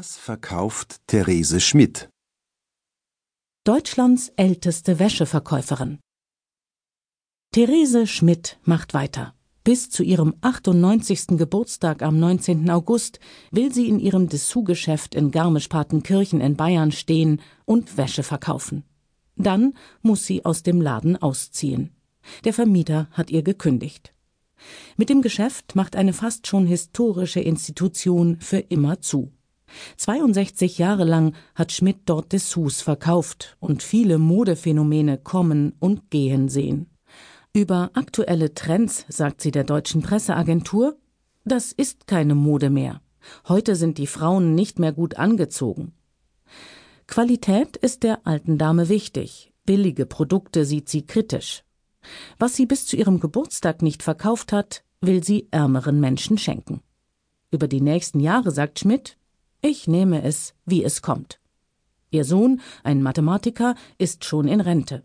Was verkauft Therese Schmidt? Deutschlands älteste Wäscheverkäuferin. Therese Schmidt macht weiter. Bis zu ihrem 98. Geburtstag am 19. August will sie in ihrem Dessous-Geschäft in Garmisch-Partenkirchen in Bayern stehen und Wäsche verkaufen. Dann muss sie aus dem Laden ausziehen. Der Vermieter hat ihr gekündigt. Mit dem Geschäft macht eine fast schon historische Institution für immer zu. 62 Jahre lang hat Schmidt dort Dessous verkauft und viele Modephänomene kommen und gehen sehen. Über aktuelle Trends sagt sie der deutschen Presseagentur, das ist keine Mode mehr. Heute sind die Frauen nicht mehr gut angezogen. Qualität ist der alten Dame wichtig. Billige Produkte sieht sie kritisch. Was sie bis zu ihrem Geburtstag nicht verkauft hat, will sie ärmeren Menschen schenken. Über die nächsten Jahre sagt Schmidt, ich nehme es, wie es kommt. Ihr Sohn, ein Mathematiker, ist schon in Rente.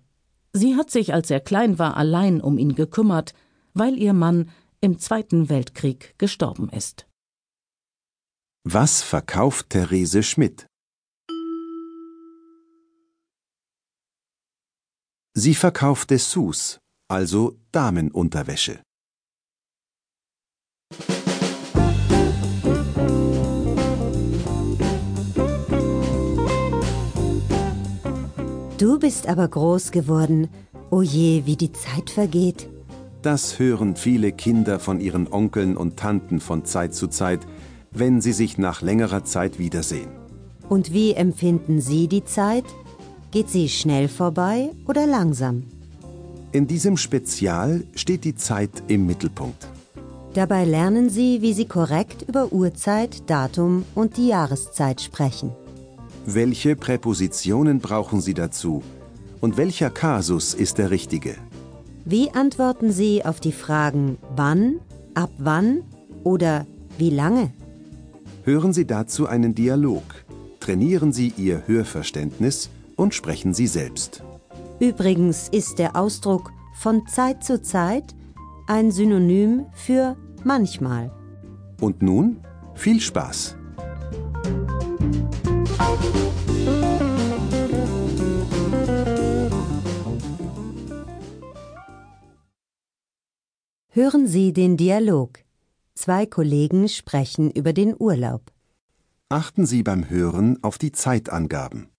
Sie hat sich, als er klein war, allein um ihn gekümmert, weil ihr Mann im Zweiten Weltkrieg gestorben ist. Was verkauft Therese Schmidt? Sie verkauft Dessous, also Damenunterwäsche. Du bist aber groß geworden. O je, wie die Zeit vergeht. Das hören viele Kinder von ihren Onkeln und Tanten von Zeit zu Zeit, wenn sie sich nach längerer Zeit wiedersehen. Und wie empfinden Sie die Zeit? Geht sie schnell vorbei oder langsam? In diesem Spezial steht die Zeit im Mittelpunkt. Dabei lernen Sie, wie Sie korrekt über Uhrzeit, Datum und die Jahreszeit sprechen. Welche Präpositionen brauchen Sie dazu? Und welcher Kasus ist der richtige? Wie antworten Sie auf die Fragen wann, ab wann oder wie lange? Hören Sie dazu einen Dialog. Trainieren Sie Ihr Hörverständnis und sprechen Sie selbst. Übrigens ist der Ausdruck von Zeit zu Zeit ein Synonym für manchmal. Und nun viel Spaß! Hören Sie den Dialog. Zwei Kollegen sprechen über den Urlaub. Achten Sie beim Hören auf die Zeitangaben.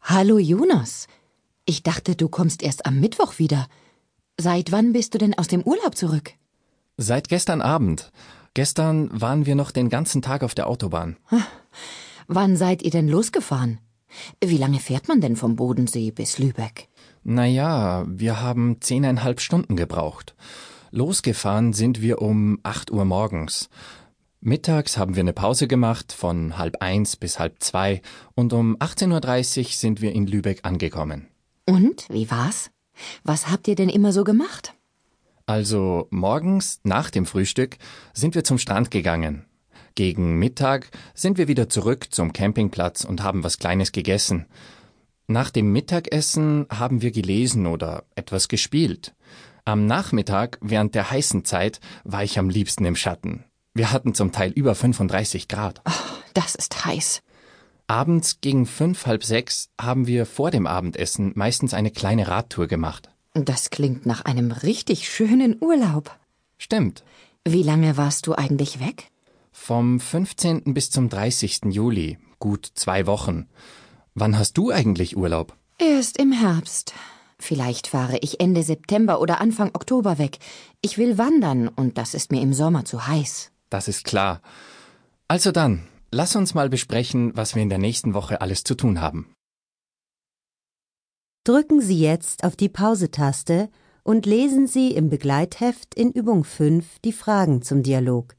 Hallo Jonas. Ich dachte, du kommst erst am Mittwoch wieder. Seit wann bist du denn aus dem Urlaub zurück? Seit gestern Abend. Gestern waren wir noch den ganzen Tag auf der Autobahn. Wann seid ihr denn losgefahren? Wie lange fährt man denn vom Bodensee bis Lübeck? Naja, wir haben zehneinhalb Stunden gebraucht. Losgefahren sind wir um acht Uhr morgens. Mittags haben wir eine Pause gemacht von halb eins bis halb zwei und um 18.30 Uhr sind wir in Lübeck angekommen. Und, wie war's? Was habt ihr denn immer so gemacht? Also morgens nach dem Frühstück sind wir zum Strand gegangen. Gegen Mittag sind wir wieder zurück zum Campingplatz und haben was Kleines gegessen. Nach dem Mittagessen haben wir gelesen oder etwas gespielt. Am Nachmittag, während der heißen Zeit, war ich am liebsten im Schatten. Wir hatten zum Teil über 35 Grad. Oh, das ist heiß. Abends gegen fünf, halb sechs haben wir vor dem Abendessen meistens eine kleine Radtour gemacht. Das klingt nach einem richtig schönen Urlaub. Stimmt. Wie lange warst du eigentlich weg? Vom 15. bis zum 30. Juli. Gut zwei Wochen. Wann hast du eigentlich Urlaub? Erst im Herbst. Vielleicht fahre ich Ende September oder Anfang Oktober weg. Ich will wandern und das ist mir im Sommer zu heiß. Das ist klar. Also dann, lass uns mal besprechen, was wir in der nächsten Woche alles zu tun haben. Drücken Sie jetzt auf die Pause-Taste und lesen Sie im Begleitheft in Übung 5 die Fragen zum Dialog.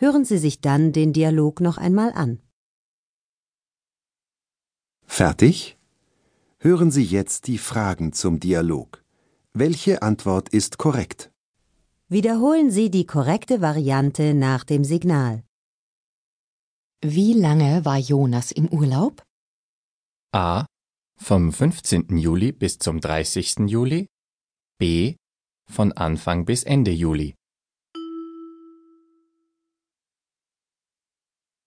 Hören Sie sich dann den Dialog noch einmal an. Fertig? Hören Sie jetzt die Fragen zum Dialog. Welche Antwort ist korrekt? Wiederholen Sie die korrekte Variante nach dem Signal. Wie lange war Jonas im Urlaub? A. Vom 15. Juli bis zum 30. Juli. B. Von Anfang bis Ende Juli.